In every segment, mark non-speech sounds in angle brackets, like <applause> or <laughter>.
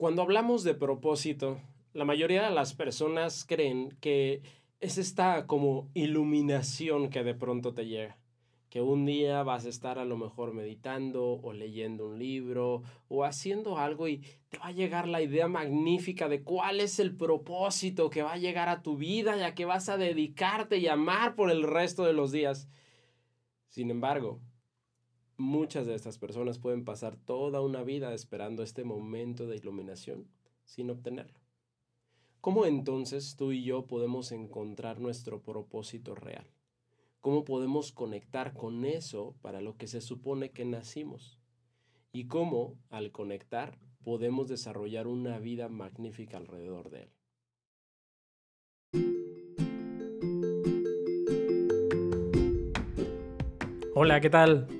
Cuando hablamos de propósito, la mayoría de las personas creen que es esta como iluminación que de pronto te llega. Que un día vas a estar a lo mejor meditando o leyendo un libro o haciendo algo y te va a llegar la idea magnífica de cuál es el propósito que va a llegar a tu vida ya que vas a dedicarte y amar por el resto de los días. Sin embargo, Muchas de estas personas pueden pasar toda una vida esperando este momento de iluminación sin obtenerlo. ¿Cómo entonces tú y yo podemos encontrar nuestro propósito real? ¿Cómo podemos conectar con eso para lo que se supone que nacimos? ¿Y cómo, al conectar, podemos desarrollar una vida magnífica alrededor de él? Hola, ¿qué tal?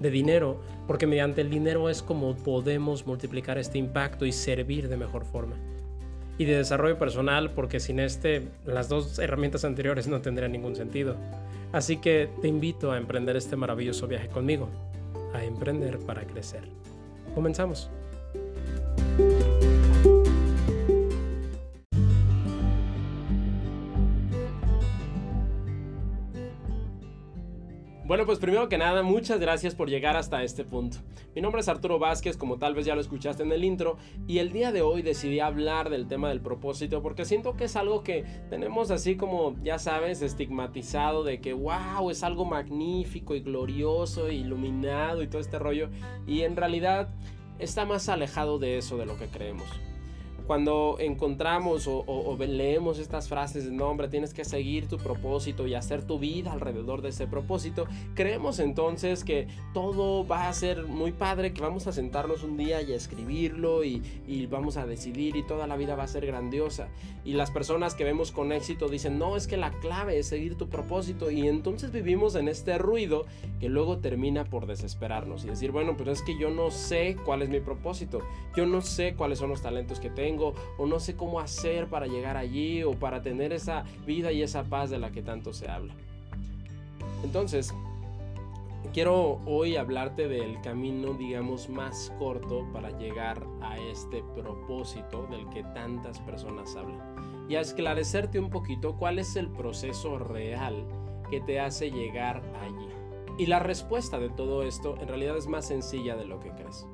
de dinero, porque mediante el dinero es como podemos multiplicar este impacto y servir de mejor forma. Y de desarrollo personal, porque sin este, las dos herramientas anteriores no tendrían ningún sentido. Así que te invito a emprender este maravilloso viaje conmigo, a emprender para crecer. Comenzamos. Bueno, pues primero que nada, muchas gracias por llegar hasta este punto. Mi nombre es Arturo Vázquez, como tal vez ya lo escuchaste en el intro, y el día de hoy decidí hablar del tema del propósito porque siento que es algo que tenemos así como, ya sabes, estigmatizado de que, wow, es algo magnífico y glorioso, e iluminado y todo este rollo, y en realidad está más alejado de eso de lo que creemos cuando encontramos o, leemos estas frases de nombre, tienes que seguir tu propósito y hacer tu vida alrededor de ese propósito, creemos entonces que todo va a ser muy padre, que vamos a sentarnos un día y escribirlo y, y vamos a decidir y toda la vida va a ser grandiosa. Y las personas que vemos con éxito dicen, no, es que la clave es seguir tu propósito y entonces vivimos en este ruido que luego termina por desesperarnos y decir, bueno, pero es que yo no sé cuál es mi propósito, yo no sé cuáles son los talentos que tengo, o no sé cómo hacer para llegar allí o para tener esa vida y esa paz de la que tanto se habla. Entonces, quiero hoy hablarte del camino, digamos, más corto para llegar a este propósito del que tantas personas hablan. Y a esclarecerte un poquito cuál es el proceso real que te hace llegar allí. Y la respuesta de todo esto en realidad es más sencilla de lo que crees.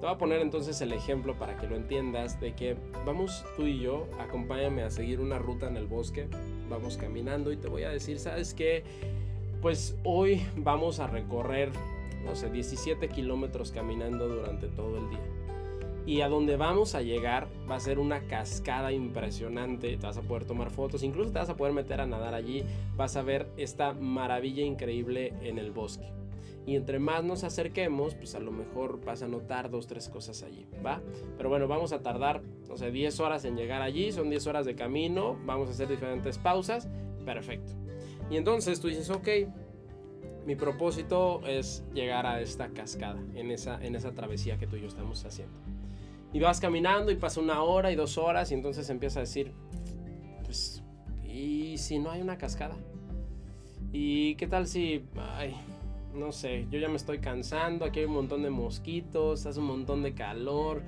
Te voy a poner entonces el ejemplo para que lo entiendas de que vamos tú y yo, acompáñame a seguir una ruta en el bosque, vamos caminando y te voy a decir, ¿sabes qué? Pues hoy vamos a recorrer, no sé, 17 kilómetros caminando durante todo el día. Y a donde vamos a llegar va a ser una cascada impresionante. Te vas a poder tomar fotos, incluso te vas a poder meter a nadar allí. Vas a ver esta maravilla increíble en el bosque. Y entre más nos acerquemos, pues a lo mejor vas a notar dos, tres cosas allí, ¿va? Pero bueno, vamos a tardar, no sé, 10 horas en llegar allí, son 10 horas de camino, vamos a hacer diferentes pausas, perfecto. Y entonces tú dices, ok, mi propósito es llegar a esta cascada, en esa, en esa travesía que tú y yo estamos haciendo. Y vas caminando y pasa una hora y dos horas y entonces empieza a decir, pues, ¿y si no hay una cascada? ¿Y qué tal si, ay, no sé, yo ya me estoy cansando, aquí hay un montón de mosquitos, hace un montón de calor.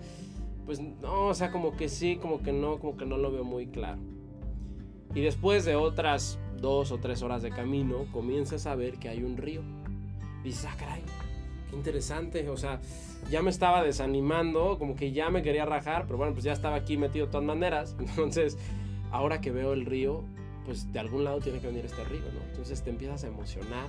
Pues no, o sea, como que sí, como que no, como que no lo veo muy claro. Y después de otras dos o tres horas de camino, comienzas a ver que hay un río. dices, ah, caray, qué interesante. O sea, ya me estaba desanimando, como que ya me quería rajar, pero bueno, pues ya estaba aquí metido de todas maneras. <laughs> Entonces, ahora que veo el río, pues de algún lado tiene que venir este río, ¿no? Entonces te empiezas a emocionar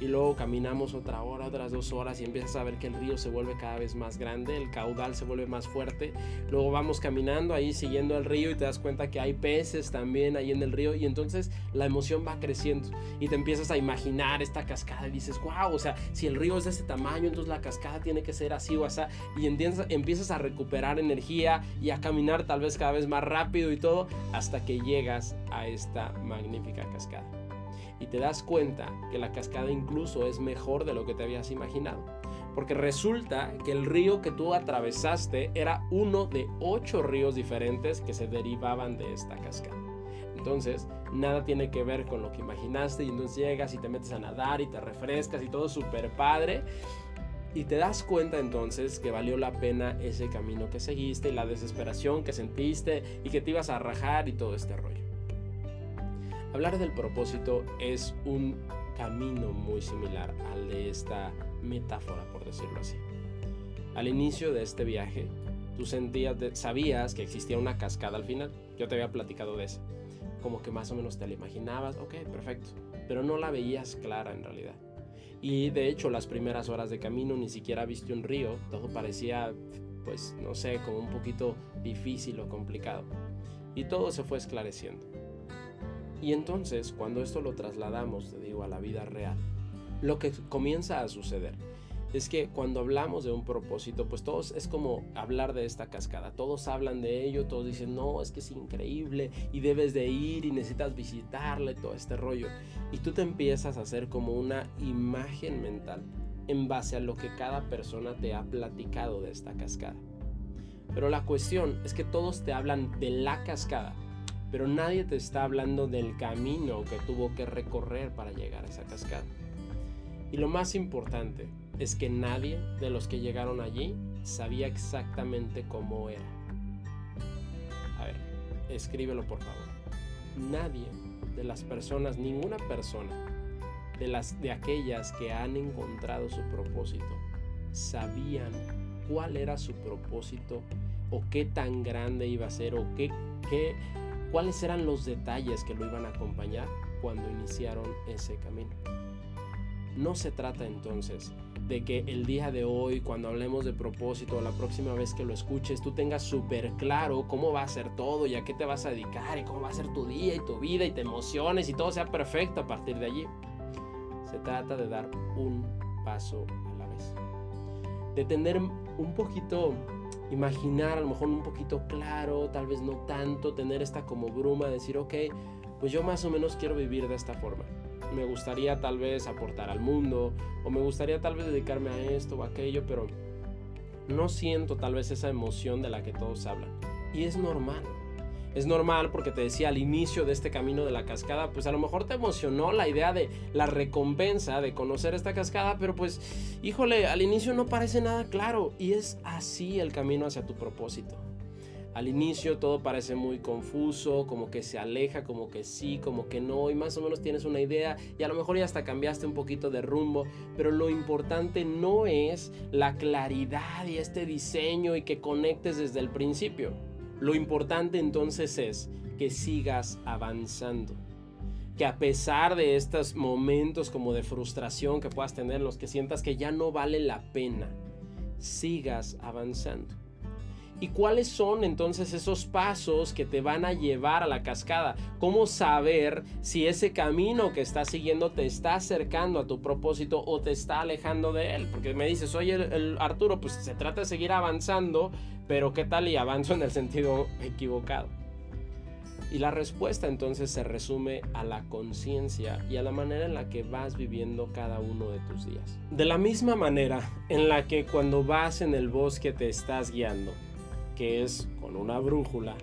y luego caminamos otra hora, otras dos horas y empiezas a ver que el río se vuelve cada vez más grande, el caudal se vuelve más fuerte, luego vamos caminando ahí siguiendo el río y te das cuenta que hay peces también ahí en el río y entonces la emoción va creciendo y te empiezas a imaginar esta cascada y dices, wow, o sea, si el río es de ese tamaño, entonces la cascada tiene que ser así o así y empiezas, a recuperar energía y a caminar tal vez cada vez más rápido y todo hasta que llegas a esta magnífica cascada. Y te das cuenta que la cascada incluso es mejor de lo que te habías imaginado. Porque resulta que el río que tú atravesaste era uno de ocho ríos diferentes que se derivaban de esta cascada. Entonces, nada tiene que ver con lo que imaginaste y entonces llegas y te metes a nadar y te refrescas y todo súper padre. Y te das cuenta entonces que valió la pena ese camino que seguiste y la desesperación que sentiste y que te ibas a rajar y todo este rollo. Hablar del propósito es un camino muy similar al de esta metáfora, por decirlo así. Al inicio de este viaje, tú sentías, sabías que existía una cascada al final. Yo te había platicado de eso. Como que más o menos te la imaginabas, ok, perfecto. Pero no la veías clara en realidad. Y de hecho, las primeras horas de camino ni siquiera viste un río. Todo parecía, pues, no sé, como un poquito difícil o complicado. Y todo se fue esclareciendo. Y entonces, cuando esto lo trasladamos, te digo, a la vida real, lo que comienza a suceder es que cuando hablamos de un propósito, pues todos es como hablar de esta cascada. Todos hablan de ello, todos dicen, no, es que es increíble y debes de ir y necesitas visitarle, todo este rollo. Y tú te empiezas a hacer como una imagen mental en base a lo que cada persona te ha platicado de esta cascada. Pero la cuestión es que todos te hablan de la cascada, pero nadie te está hablando del camino que tuvo que recorrer para llegar a esa cascada. Y lo más importante es que nadie de los que llegaron allí sabía exactamente cómo era. A ver, escríbelo por favor. Nadie de las personas, ninguna persona de las de aquellas que han encontrado su propósito sabían cuál era su propósito o qué tan grande iba a ser o qué, qué cuáles eran los detalles que lo iban a acompañar cuando iniciaron ese camino. No se trata entonces de que el día de hoy, cuando hablemos de propósito, la próxima vez que lo escuches, tú tengas súper claro cómo va a ser todo y a qué te vas a dedicar y cómo va a ser tu día y tu vida y te emociones y todo sea perfecto a partir de allí. Se trata de dar un paso a la vez. De tener un poquito imaginar a lo mejor un poquito claro, tal vez no tanto, tener esta como bruma, decir, ok, pues yo más o menos quiero vivir de esta forma. Me gustaría tal vez aportar al mundo, o me gustaría tal vez dedicarme a esto o aquello, pero no siento tal vez esa emoción de la que todos hablan. Y es normal. Es normal porque te decía al inicio de este camino de la cascada, pues a lo mejor te emocionó la idea de la recompensa de conocer esta cascada, pero pues, híjole, al inicio no parece nada claro y es así el camino hacia tu propósito. Al inicio todo parece muy confuso, como que se aleja, como que sí, como que no, y más o menos tienes una idea y a lo mejor ya hasta cambiaste un poquito de rumbo, pero lo importante no es la claridad y este diseño y que conectes desde el principio. Lo importante entonces es que sigas avanzando. Que a pesar de estos momentos como de frustración que puedas tener, los que sientas que ya no vale la pena, sigas avanzando. ¿Y cuáles son entonces esos pasos que te van a llevar a la cascada? ¿Cómo saber si ese camino que estás siguiendo te está acercando a tu propósito o te está alejando de él? Porque me dices, oye, el, Arturo, pues se trata de seguir avanzando, pero ¿qué tal y avanzo en el sentido equivocado? Y la respuesta entonces se resume a la conciencia y a la manera en la que vas viviendo cada uno de tus días. De la misma manera en la que cuando vas en el bosque te estás guiando, que es con una brújula,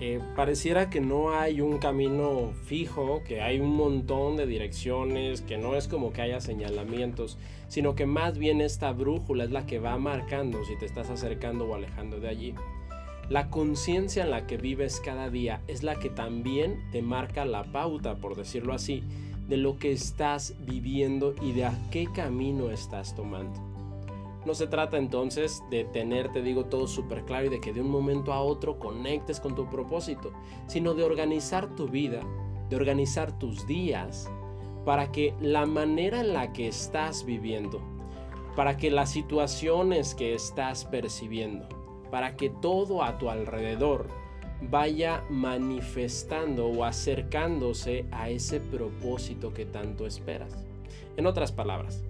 que pareciera que no hay un camino fijo, que hay un montón de direcciones, que no es como que haya señalamientos, sino que más bien esta brújula es la que va marcando si te estás acercando o alejando de allí. La conciencia en la que vives cada día es la que también te marca la pauta, por decirlo así, de lo que estás viviendo y de a qué camino estás tomando. No se trata entonces de tener, te digo, todo súper claro y de que de un momento a otro conectes con tu propósito, sino de organizar tu vida de organizar tus días para que la manera en la que estás viviendo, para que las situaciones que estás percibiendo, para que todo a tu alrededor vaya manifestando o acercándose a ese propósito que tanto esperas. En otras palabras,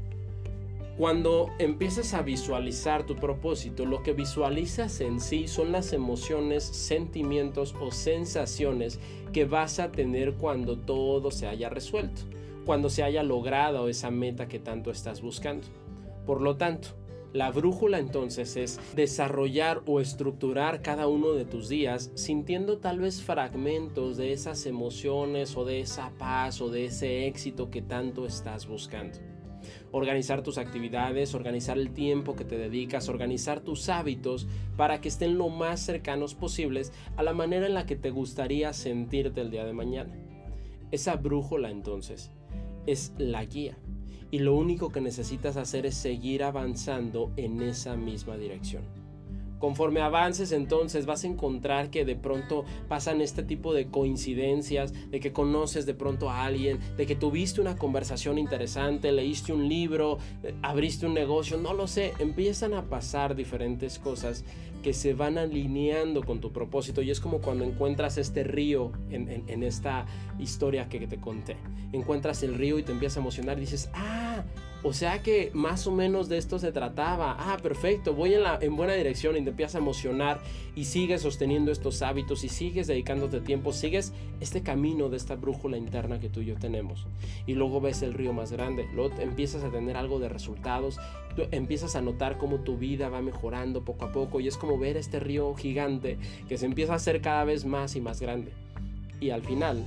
cuando empiezas a visualizar tu propósito, lo que visualizas en sí son las emociones, sentimientos o sensaciones que vas a tener cuando todo se haya resuelto, cuando se haya logrado esa meta que tanto estás buscando. Por lo tanto, la brújula entonces es desarrollar o estructurar cada uno de tus días sintiendo tal vez fragmentos de esas emociones o de esa paz o de ese éxito que tanto estás buscando organizar tus actividades, organizar el tiempo que te dedicas, organizar tus hábitos para que estén lo más cercanos posibles a la manera en la que te gustaría sentirte el día de mañana. Esa brújula entonces es la guía y lo único que necesitas hacer es seguir avanzando en esa misma dirección. Conforme avances entonces vas a encontrar que de pronto pasan este tipo de coincidencias, de que conoces de pronto a alguien, de que tuviste una conversación interesante, leíste un libro, eh, abriste un negocio, no lo sé, empiezan a pasar diferentes cosas que se van alineando con tu propósito y es como cuando encuentras este río en, esta historia que te conté. Encuentras el río y te empieza a emocionar y dices, ah, o sea que más o menos de esto se trataba. Ah, perfecto, voy en, buena dirección y te empiezas a emocionar y sigues sosteniendo estos hábitos y sigues dedicándote tiempo, sigues este camino de esta brújula interna que tú y yo tenemos. Y luego ves el río más grande, luego empiezas a tener algo de resultados, empiezas a notar cómo tu vida va mejorando poco a poco y es como ver este río gigante que se empieza a hacer cada vez más y más grande. Y al final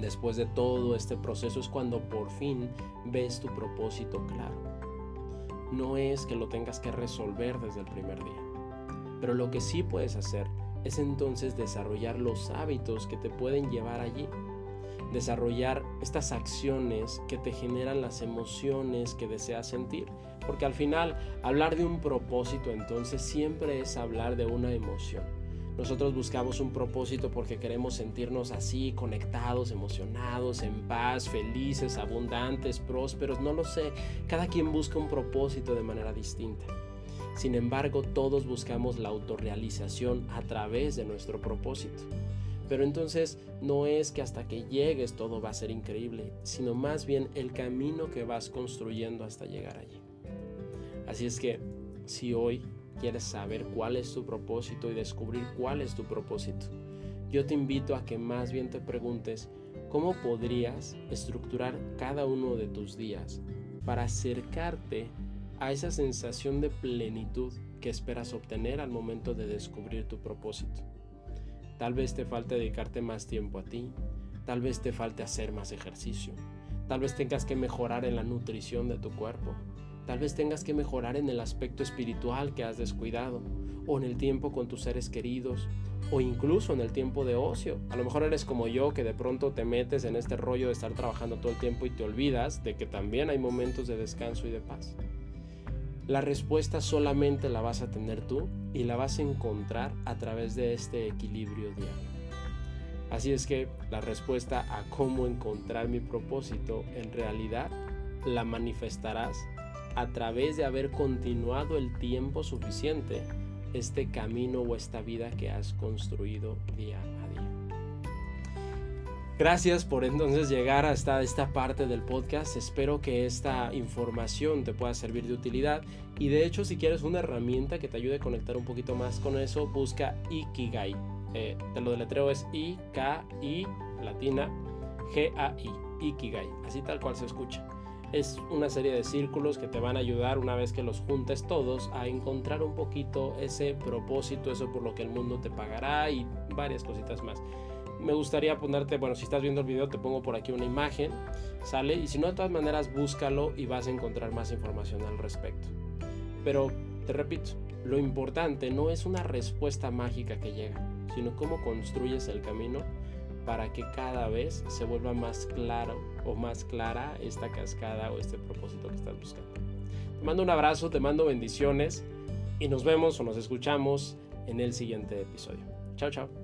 Después de todo este proceso es cuando por fin ves tu propósito claro. No es que lo tengas que resolver desde el primer día, pero lo que sí puedes hacer es entonces desarrollar los hábitos que te pueden llevar allí. Desarrollar estas acciones que te generan las emociones que deseas sentir. Porque al final hablar de un propósito entonces siempre es hablar de una emoción nosotros buscamos un propósito porque queremos sentirnos así, conectados, emocionados, en paz, felices, abundantes, prósperos. No lo sé. Cada quien busca un propósito de manera distinta. Sin embargo, todos buscamos la autorrealización a través de nuestro propósito. Pero entonces no es que hasta que llegues todo va a ser increíble, sino más bien el camino que vas construyendo hasta llegar allí. Así es que si hoy quieres saber cuál es tu propósito y descubrir cuál es tu propósito, yo te invito a que más bien te preguntes cómo podrías estructurar cada uno de tus días para acercarte a esa sensación de plenitud que esperas obtener al momento de descubrir tu propósito. Tal vez te falte dedicarte más tiempo a ti, tal vez te falte hacer más ejercicio, tal vez tengas que mejorar en la nutrición de tu cuerpo, Tal vez tengas que mejorar en el aspecto espiritual que has descuidado, o en el tiempo con tus seres queridos, o incluso en el tiempo de ocio. A lo mejor eres como yo que de pronto te metes en este rollo de estar trabajando todo el tiempo y te olvidas de que también hay momentos de descanso y de paz. La respuesta solamente la vas a tener tú y la vas a encontrar a través de este equilibrio diario. Así es que la respuesta a cómo encontrar mi propósito en realidad la manifestarás a través de haber continuado el tiempo suficiente este camino o esta vida que has construido día a día. Gracias por entonces llegar hasta esta parte del podcast. Espero que esta información te pueda servir de utilidad. Y de hecho, si quieres una herramienta que te ayude a conectar un poquito más con eso, busca Ikigai. Eh, te lo deletreo es I-K-I latina G-A-I. Ikigai. Así tal cual se escucha es una serie de círculos que te van a ayudar una vez que los juntes todos a encontrar un poquito ese propósito, eso por lo que el mundo te pagará y varias cositas más. Me gustaría ponerte, bueno, si estás viendo el video te pongo por aquí una imagen, sale y si no de todas maneras búscalo y vas a encontrar más información al respecto. Pero te repito, lo importante no es una respuesta mágica que llega, sino cómo construyes el camino para que cada vez se vuelva más claro o más clara esta cascada o este propósito que estás buscando. Te mando un abrazo, te mando bendiciones y nos vemos o nos escuchamos en el siguiente episodio. Chao, chao.